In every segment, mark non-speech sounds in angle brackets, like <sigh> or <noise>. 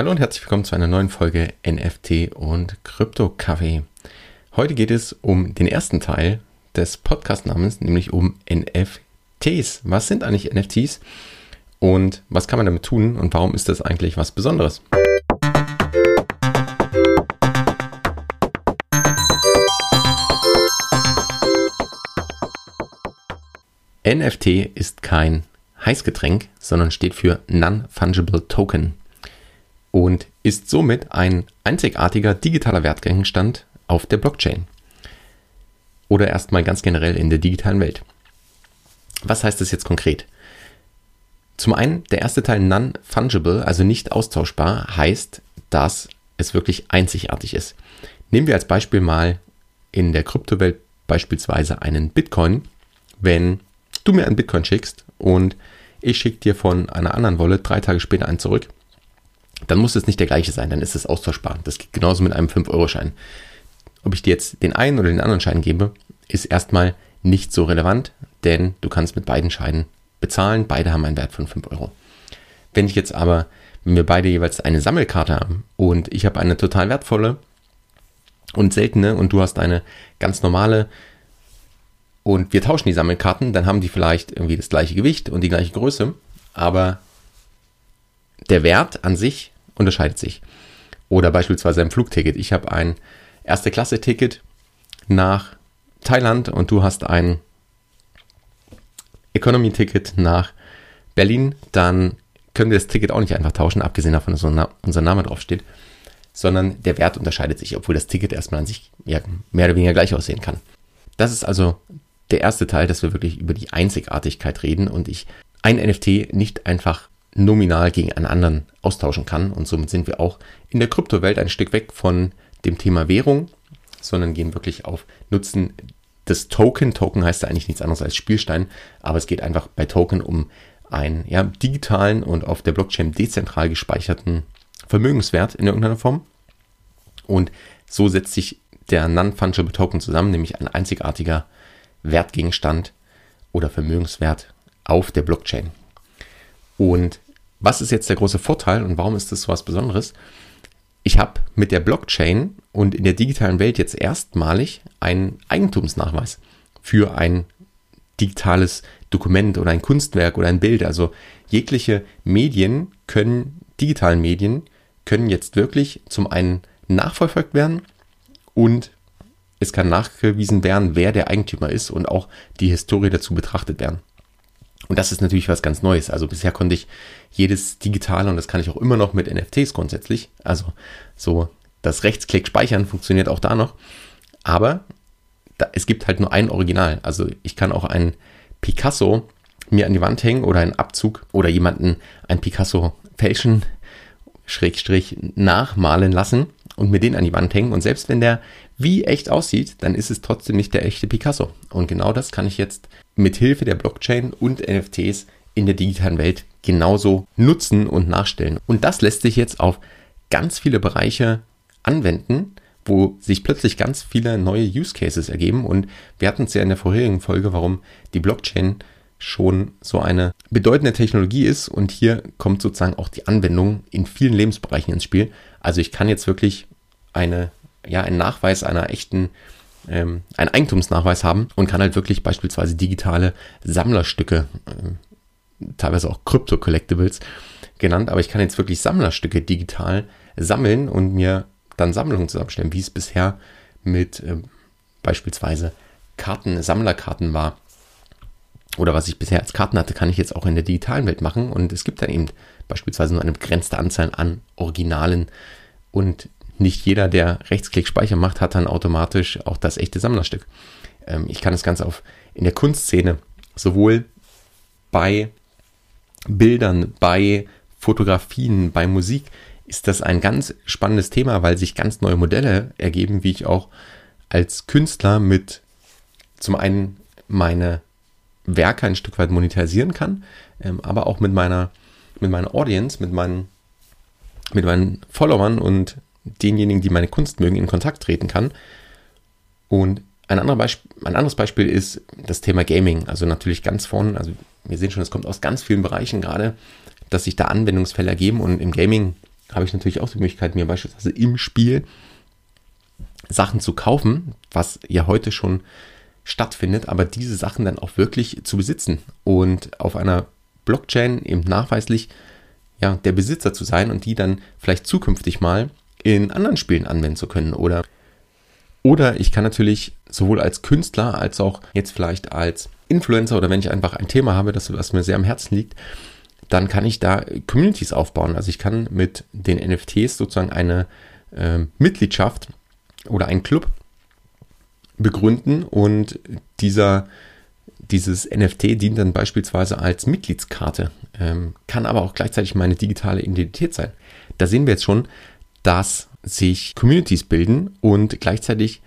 Hallo und herzlich willkommen zu einer neuen Folge NFT und Krypto Kaffee. Heute geht es um den ersten Teil des Podcast-Namens, nämlich um NFTs. Was sind eigentlich NFTs und was kann man damit tun und warum ist das eigentlich was Besonderes? NFT ist kein Heißgetränk, sondern steht für Non-Fungible Token und ist somit ein einzigartiger digitaler Wertgegenstand auf der Blockchain. Oder erstmal ganz generell in der digitalen Welt. Was heißt das jetzt konkret? Zum einen, der erste Teil non-fungible, also nicht austauschbar, heißt, dass es wirklich einzigartig ist. Nehmen wir als Beispiel mal in der Kryptowelt beispielsweise einen Bitcoin. Wenn du mir einen Bitcoin schickst und ich schicke dir von einer anderen Wallet drei Tage später einen zurück, dann muss es nicht der gleiche sein, dann ist es austauschbar. Das geht genauso mit einem 5-Euro-Schein. Ob ich dir jetzt den einen oder den anderen Schein gebe, ist erstmal nicht so relevant, denn du kannst mit beiden Scheinen bezahlen. Beide haben einen Wert von 5 Euro. Wenn ich jetzt aber, wenn wir beide jeweils eine Sammelkarte haben und ich habe eine total wertvolle und seltene und du hast eine ganz normale und wir tauschen die Sammelkarten, dann haben die vielleicht irgendwie das gleiche Gewicht und die gleiche Größe, aber der Wert an sich unterscheidet sich. Oder beispielsweise ein Flugticket. Ich habe ein erste Klasse Ticket nach Thailand und du hast ein Economy Ticket nach Berlin, dann können wir das Ticket auch nicht einfach tauschen, abgesehen davon, dass unser Name draufsteht, sondern der Wert unterscheidet sich, obwohl das Ticket erstmal an sich mehr oder weniger gleich aussehen kann. Das ist also der erste Teil, dass wir wirklich über die Einzigartigkeit reden und ich ein NFT nicht einfach nominal gegen einen anderen austauschen kann. Und somit sind wir auch in der Kryptowelt ein Stück weg von dem Thema Währung, sondern gehen wirklich auf Nutzen des Token. Token heißt ja eigentlich nichts anderes als Spielstein, aber es geht einfach bei Token um einen ja, digitalen und auf der Blockchain dezentral gespeicherten Vermögenswert in irgendeiner Form. Und so setzt sich der Non-Fungible Token zusammen, nämlich ein einzigartiger Wertgegenstand oder Vermögenswert auf der Blockchain. Und was ist jetzt der große Vorteil und warum ist das so was Besonderes? Ich habe mit der Blockchain und in der digitalen Welt jetzt erstmalig einen Eigentumsnachweis für ein digitales Dokument oder ein Kunstwerk oder ein Bild. Also jegliche Medien können, digitalen Medien können jetzt wirklich zum einen nachverfolgt werden und es kann nachgewiesen werden, wer der Eigentümer ist und auch die Historie dazu betrachtet werden. Und das ist natürlich was ganz Neues. Also bisher konnte ich jedes digitale, und das kann ich auch immer noch mit NFTs grundsätzlich, also so das Rechtsklick speichern funktioniert auch da noch. Aber da, es gibt halt nur ein Original. Also ich kann auch ein Picasso mir an die Wand hängen oder einen Abzug oder jemanden ein Picasso fälschen, Schrägstrich nachmalen lassen und mir den an die Wand hängen. Und selbst wenn der wie echt aussieht, dann ist es trotzdem nicht der echte Picasso. Und genau das kann ich jetzt mit Hilfe der Blockchain und NFTs in der digitalen Welt genauso nutzen und nachstellen. Und das lässt sich jetzt auf ganz viele Bereiche anwenden, wo sich plötzlich ganz viele neue Use Cases ergeben. Und wir hatten es ja in der vorherigen Folge, warum die Blockchain schon so eine bedeutende Technologie ist. Und hier kommt sozusagen auch die Anwendung in vielen Lebensbereichen ins Spiel. Also ich kann jetzt wirklich eine, ja, einen Nachweis einer echten, ähm, einen Eigentumsnachweis haben und kann halt wirklich beispielsweise digitale Sammlerstücke, äh, teilweise auch Krypto-Collectibles genannt, aber ich kann jetzt wirklich Sammlerstücke digital sammeln und mir dann Sammlungen zusammenstellen, wie es bisher mit äh, beispielsweise Karten, Sammlerkarten war. Oder was ich bisher als Karten hatte, kann ich jetzt auch in der digitalen Welt machen. Und es gibt dann eben beispielsweise nur eine begrenzte Anzahl an Originalen. Und nicht jeder, der Rechtsklick Speicher macht, hat dann automatisch auch das echte Sammlerstück. Ähm, ich kann das Ganze auf in der Kunstszene sowohl bei Bildern, bei Fotografien, bei Musik ist das ein ganz spannendes Thema, weil sich ganz neue Modelle ergeben, wie ich auch als Künstler mit zum einen meine Werke ein Stück weit monetarisieren kann, ähm, aber auch mit meiner, mit meiner Audience, mit meinen, mit meinen Followern und denjenigen, die meine Kunst mögen, in Kontakt treten kann. Und ein, Beispiel, ein anderes Beispiel ist das Thema Gaming. Also natürlich ganz vorne, also wir sehen schon, es kommt aus ganz vielen Bereichen gerade, dass sich da Anwendungsfälle ergeben und im Gaming habe ich natürlich auch die Möglichkeit, mir beispielsweise im Spiel Sachen zu kaufen, was ja heute schon stattfindet, aber diese Sachen dann auch wirklich zu besitzen und auf einer Blockchain eben nachweislich ja, der Besitzer zu sein und die dann vielleicht zukünftig mal in anderen Spielen anwenden zu können oder oder ich kann natürlich sowohl als Künstler als auch jetzt vielleicht als Influencer oder wenn ich einfach ein Thema habe, das was mir sehr am Herzen liegt, dann kann ich da Communities aufbauen. Also ich kann mit den NFTs sozusagen eine äh, Mitgliedschaft oder einen Club begründen und dieser dieses NFT dient dann beispielsweise als Mitgliedskarte, ähm, kann aber auch gleichzeitig meine digitale Identität sein. Da sehen wir jetzt schon, dass sich Communities bilden und gleichzeitig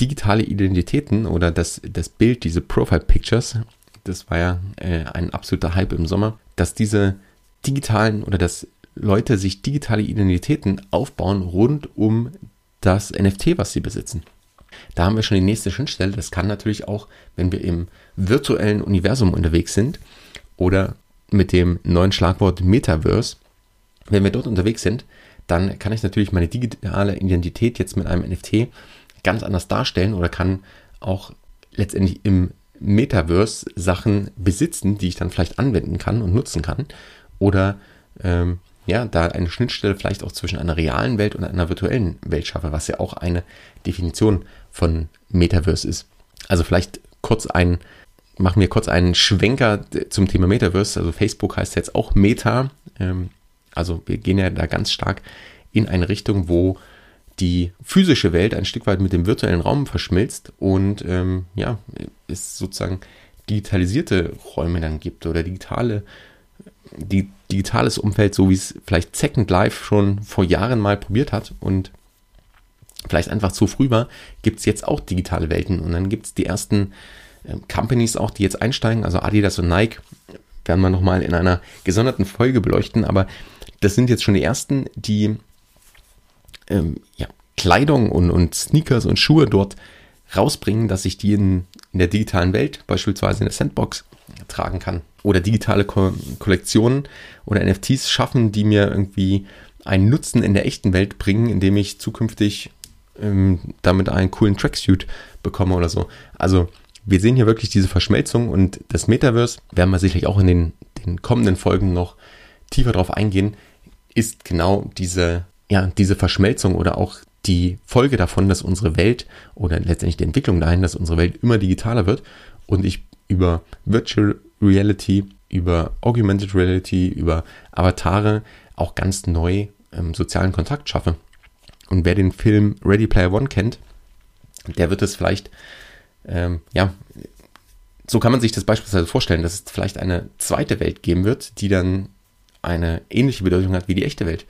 digitale Identitäten oder das, das Bild, diese Profile Pictures, das war ja äh, ein absoluter Hype im Sommer, dass diese digitalen oder dass Leute sich digitale Identitäten aufbauen rund um das NFT, was sie besitzen. Da haben wir schon die nächste Schnittstelle. Das kann natürlich auch, wenn wir im virtuellen Universum unterwegs sind oder mit dem neuen Schlagwort Metaverse, wenn wir dort unterwegs sind, dann kann ich natürlich meine digitale Identität jetzt mit einem NFT ganz anders darstellen oder kann auch letztendlich im Metaverse Sachen besitzen, die ich dann vielleicht anwenden kann und nutzen kann. Oder ähm, ja, da eine Schnittstelle vielleicht auch zwischen einer realen Welt und einer virtuellen Welt schaffe, was ja auch eine Definition von Metaverse ist. Also vielleicht kurz ein, machen wir kurz einen Schwenker zum Thema Metaverse. Also Facebook heißt jetzt auch Meta. Ähm, also wir gehen ja da ganz stark in eine Richtung, wo die physische Welt ein Stück weit mit dem virtuellen Raum verschmilzt und ähm, ja, es sozusagen digitalisierte Räume dann gibt oder digitale, die, digitales Umfeld, so wie es vielleicht Second Life schon vor Jahren mal probiert hat und vielleicht einfach zu früh war, gibt es jetzt auch digitale Welten. Und dann gibt es die ersten äh, Companies auch, die jetzt einsteigen, also Adidas und Nike, werden wir nochmal in einer gesonderten Folge beleuchten, aber das sind jetzt schon die ersten, die ähm, ja, Kleidung und, und Sneakers und Schuhe dort rausbringen, dass ich die in, in der digitalen Welt, beispielsweise in der Sandbox, tragen kann. Oder digitale Ko Kollektionen oder NFTs schaffen, die mir irgendwie einen Nutzen in der echten Welt bringen, indem ich zukünftig ähm, damit einen coolen Tracksuit bekomme oder so. Also wir sehen hier wirklich diese Verschmelzung und das Metaverse, werden wir sicherlich auch in den, den kommenden Folgen noch tiefer drauf eingehen, ist genau diese ja, diese Verschmelzung oder auch die Folge davon, dass unsere Welt oder letztendlich die Entwicklung dahin, dass unsere Welt immer digitaler wird und ich über Virtual Reality, über Augmented Reality, über Avatare auch ganz neu ähm, sozialen Kontakt schaffe. Und wer den Film Ready Player One kennt, der wird es vielleicht, ähm, ja, so kann man sich das beispielsweise vorstellen, dass es vielleicht eine zweite Welt geben wird, die dann eine ähnliche Bedeutung hat wie die echte Welt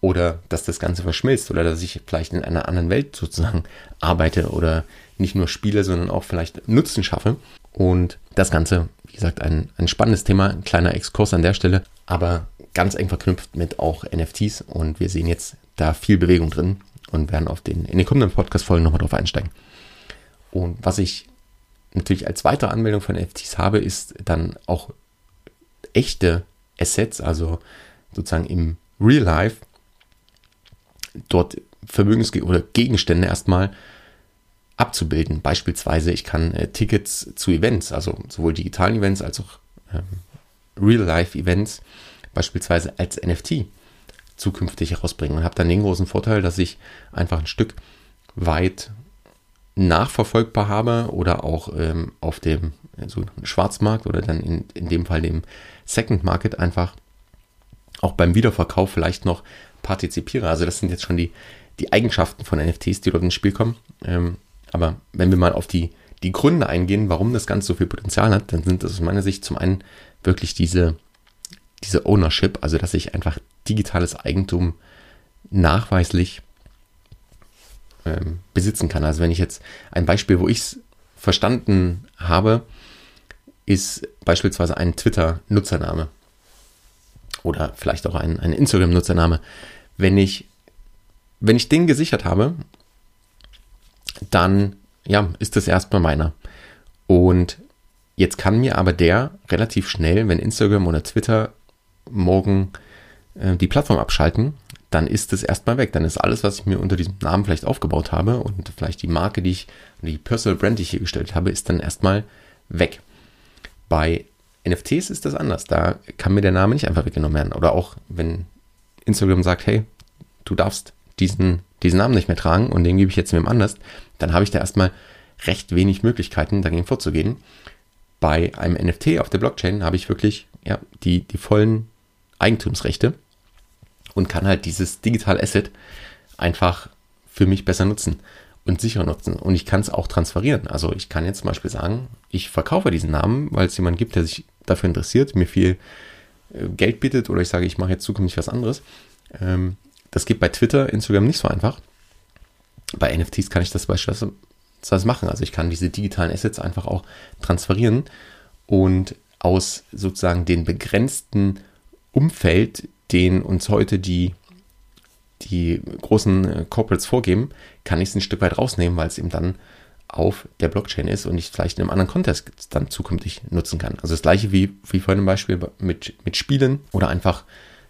oder dass das Ganze verschmilzt oder dass ich vielleicht in einer anderen Welt sozusagen <laughs> arbeite oder nicht nur spiele, sondern auch vielleicht Nutzen schaffe. Und das Ganze, wie gesagt, ein, ein spannendes Thema, ein kleiner Exkurs an der Stelle, aber ganz eng verknüpft mit auch NFTs und wir sehen jetzt da viel Bewegung drin und werden auf den, in den kommenden Podcast-Folgen nochmal drauf einsteigen. Und was ich natürlich als weitere Anmeldung von NFTs habe, ist dann auch echte Assets, also sozusagen im Real Life, dort Vermögens- oder Gegenstände erstmal abzubilden. Beispielsweise, ich kann äh, Tickets zu Events, also sowohl digitalen Events als auch ähm, Real-Life-Events, beispielsweise als NFT zukünftig herausbringen und habe dann den großen Vorteil, dass ich einfach ein Stück weit nachverfolgbar habe oder auch ähm, auf dem also Schwarzmarkt oder dann in, in dem Fall dem Second Market einfach auch beim Wiederverkauf vielleicht noch partizipiere. Also das sind jetzt schon die, die Eigenschaften von NFTs, die dort ins Spiel kommen. Ähm, aber wenn wir mal auf die, die Gründe eingehen, warum das Ganze so viel Potenzial hat, dann sind das aus meiner Sicht zum einen wirklich diese, diese Ownership, also dass ich einfach digitales Eigentum nachweislich ähm, besitzen kann. Also wenn ich jetzt ein Beispiel, wo ich es verstanden habe, ist beispielsweise ein Twitter-Nutzername oder vielleicht auch ein, ein Instagram-Nutzername. Wenn ich, wenn ich den gesichert habe, dann ja, ist das erstmal meiner. Und jetzt kann mir aber der relativ schnell, wenn Instagram oder Twitter morgen äh, die Plattform abschalten, dann ist es erstmal weg. Dann ist alles, was ich mir unter diesem Namen vielleicht aufgebaut habe und vielleicht die Marke, die ich, die Personal Brand, die ich hier gestellt habe, ist dann erstmal weg. Bei NFTs ist das anders. Da kann mir der Name nicht einfach weggenommen werden. Oder auch, wenn Instagram sagt, hey, du darfst diesen, diesen Namen nicht mehr tragen und den gebe ich jetzt wem anders, dann habe ich da erstmal recht wenig Möglichkeiten, dagegen vorzugehen. Bei einem NFT auf der Blockchain habe ich wirklich ja, die, die vollen Eigentumsrechte und kann halt dieses digitale Asset einfach für mich besser nutzen und sicherer nutzen. Und ich kann es auch transferieren. Also ich kann jetzt zum Beispiel sagen, ich verkaufe diesen Namen, weil es jemanden gibt, der sich dafür interessiert, mir viel äh, Geld bietet oder ich sage, ich mache jetzt zukünftig was anderes. Ähm, das geht bei Twitter, Instagram nicht so einfach. Bei NFTs kann ich das beispielsweise machen. Also ich kann diese digitalen Assets einfach auch transferieren und aus sozusagen den begrenzten Umfeld, den uns heute die, die großen äh, Corporates vorgeben, kann ich es ein Stück weit rausnehmen, weil es eben dann auf der Blockchain ist und ich vielleicht in einem anderen Kontext dann zukünftig nutzen kann. Also das gleiche wie, wie vorhin im Beispiel mit, mit Spielen oder einfach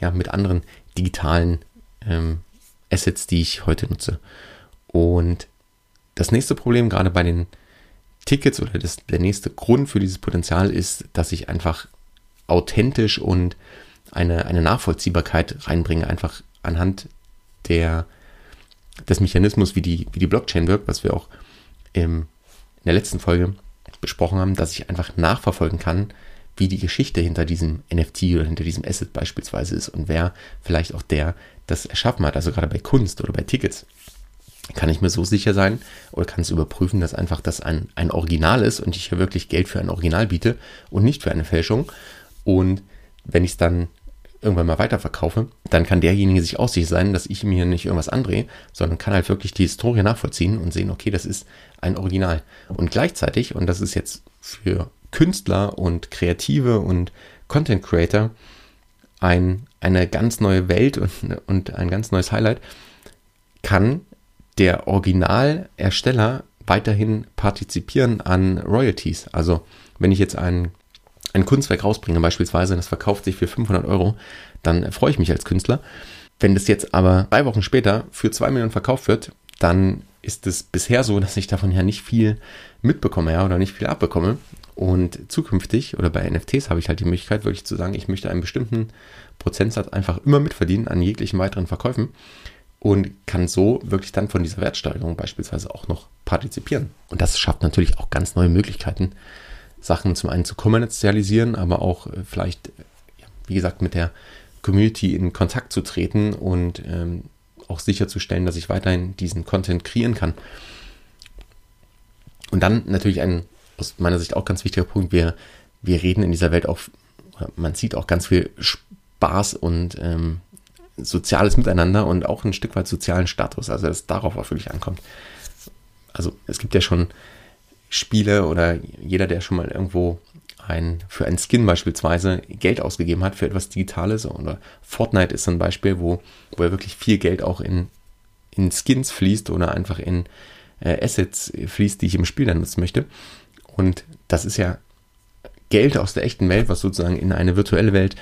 ja, mit anderen digitalen ähm, Assets, die ich heute nutze. Und das nächste Problem, gerade bei den Tickets oder das, der nächste Grund für dieses Potenzial ist, dass ich einfach authentisch und eine, eine Nachvollziehbarkeit reinbringe, einfach anhand der, des Mechanismus, wie die, wie die Blockchain wirkt, was wir auch im, in der letzten Folge besprochen haben, dass ich einfach nachverfolgen kann, wie die Geschichte hinter diesem NFT oder hinter diesem Asset beispielsweise ist und wer vielleicht auch der das erschaffen hat, also gerade bei Kunst oder bei Tickets kann ich mir so sicher sein oder kann es überprüfen, dass einfach das ein, ein Original ist und ich hier wirklich Geld für ein Original biete und nicht für eine Fälschung. Und wenn ich es dann irgendwann mal weiterverkaufe, dann kann derjenige sich auch sicher sein, dass ich mir nicht irgendwas andrehe, sondern kann halt wirklich die Historie nachvollziehen und sehen, okay, das ist ein Original. Und gleichzeitig, und das ist jetzt für Künstler und Kreative und Content Creator ein, eine ganz neue Welt und, und ein ganz neues Highlight, kann der Originalersteller weiterhin partizipieren an Royalties. Also wenn ich jetzt ein, ein Kunstwerk rausbringe beispielsweise, das verkauft sich für 500 Euro, dann freue ich mich als Künstler. Wenn das jetzt aber drei Wochen später für zwei Millionen verkauft wird, dann ist es bisher so, dass ich davon ja nicht viel mitbekomme ja, oder nicht viel abbekomme. Und zukünftig oder bei NFTs habe ich halt die Möglichkeit, wirklich zu sagen, ich möchte einen bestimmten Prozentsatz einfach immer mitverdienen an jeglichen weiteren Verkäufen und kann so wirklich dann von dieser Wertsteigerung beispielsweise auch noch partizipieren. Und das schafft natürlich auch ganz neue Möglichkeiten, Sachen zum einen zu kommerzialisieren, aber auch äh, vielleicht, wie gesagt, mit der Community in Kontakt zu treten und ähm, auch sicherzustellen, dass ich weiterhin diesen Content kreieren kann. Und dann natürlich ein aus meiner Sicht auch ganz wichtiger Punkt, wir, wir reden in dieser Welt auch, man sieht auch ganz viel Spaß und ähm, soziales Miteinander und auch ein Stück weit sozialen Status, also dass es darauf auch wirklich ankommt. Also es gibt ja schon Spiele oder jeder, der schon mal irgendwo ein, für einen Skin beispielsweise Geld ausgegeben hat für etwas Digitales oder Fortnite ist ein Beispiel, wo, wo er wirklich viel Geld auch in, in Skins fließt oder einfach in äh, Assets fließt, die ich im Spiel dann nutzen möchte. Und das ist ja Geld aus der echten Welt, was sozusagen in eine virtuelle Welt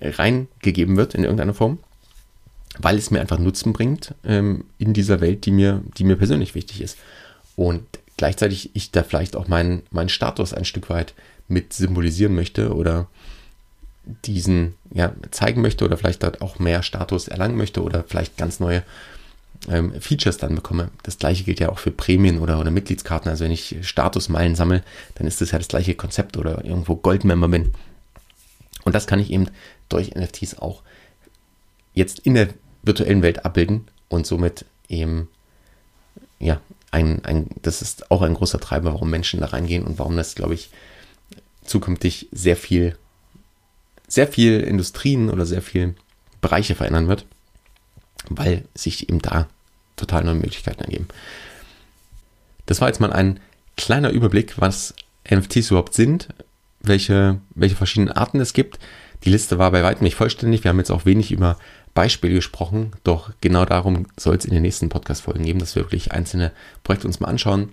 reingegeben wird in irgendeiner Form weil es mir einfach Nutzen bringt ähm, in dieser Welt, die mir, die mir persönlich wichtig ist. Und gleichzeitig ich da vielleicht auch meinen, meinen Status ein Stück weit mit symbolisieren möchte oder diesen ja, zeigen möchte oder vielleicht dort auch mehr Status erlangen möchte oder vielleicht ganz neue ähm, Features dann bekomme. Das gleiche gilt ja auch für Prämien oder, oder Mitgliedskarten. Also wenn ich Statusmeilen sammle, dann ist das ja das gleiche Konzept oder irgendwo Goldmember bin. Und das kann ich eben durch NFTs auch jetzt in der virtuellen Welt abbilden und somit eben, ja, ein, ein, das ist auch ein großer Treiber, warum Menschen da reingehen und warum das, glaube ich, zukünftig sehr viel, sehr viel Industrien oder sehr viel Bereiche verändern wird, weil sich eben da total neue Möglichkeiten ergeben. Das war jetzt mal ein kleiner Überblick, was NFTs überhaupt sind, welche, welche verschiedenen Arten es gibt. Die Liste war bei weitem nicht vollständig. Wir haben jetzt auch wenig über Beispiel gesprochen, doch genau darum soll es in den nächsten Podcast-Folgen geben, dass wir wirklich einzelne Projekte uns mal anschauen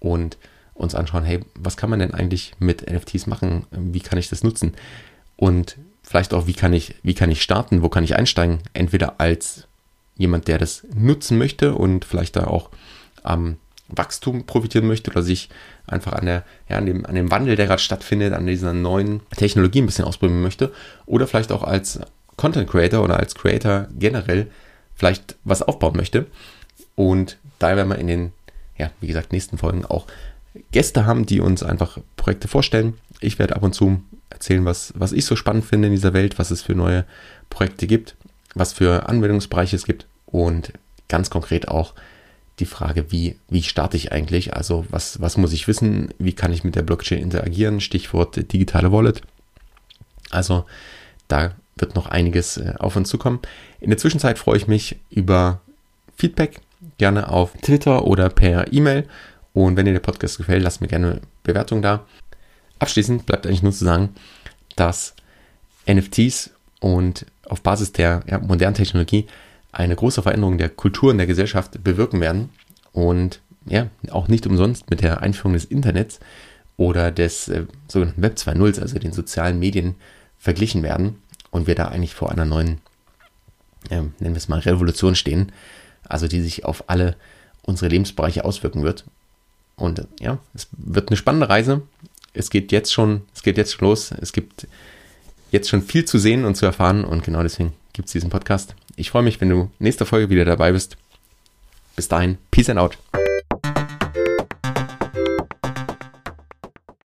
und uns anschauen, hey, was kann man denn eigentlich mit NFTs machen? Wie kann ich das nutzen? Und vielleicht auch, wie kann ich, wie kann ich starten? Wo kann ich einsteigen? Entweder als jemand, der das nutzen möchte und vielleicht da auch am Wachstum profitieren möchte oder sich einfach an, der, ja, an, dem, an dem Wandel, der gerade stattfindet, an dieser neuen Technologie ein bisschen ausprobieren möchte. Oder vielleicht auch als Content Creator oder als Creator generell vielleicht was aufbauen möchte. Und da werden wir in den, ja, wie gesagt, nächsten Folgen auch Gäste haben, die uns einfach Projekte vorstellen. Ich werde ab und zu erzählen, was, was ich so spannend finde in dieser Welt, was es für neue Projekte gibt, was für Anwendungsbereiche es gibt und ganz konkret auch die Frage, wie, wie starte ich eigentlich? Also was, was muss ich wissen? Wie kann ich mit der Blockchain interagieren? Stichwort digitale Wallet. Also da wird noch einiges äh, auf uns zukommen. In der Zwischenzeit freue ich mich über Feedback, gerne auf Twitter oder per E-Mail. Und wenn dir der Podcast gefällt, lass mir gerne Bewertung da. Abschließend bleibt eigentlich nur zu sagen, dass NFTs und auf Basis der ja, modernen Technologie eine große Veränderung der Kultur und der Gesellschaft bewirken werden und ja, auch nicht umsonst mit der Einführung des Internets oder des äh, sogenannten Web 2.0, also den sozialen Medien, verglichen werden und wir da eigentlich vor einer neuen, äh, nennen wir es mal, Revolution stehen, also die sich auf alle unsere Lebensbereiche auswirken wird. Und ja, es wird eine spannende Reise. Es geht jetzt schon, es geht jetzt schon los. Es gibt jetzt schon viel zu sehen und zu erfahren und genau deswegen gibt es diesen Podcast. Ich freue mich, wenn du nächste Folge wieder dabei bist. Bis dahin, Peace and out.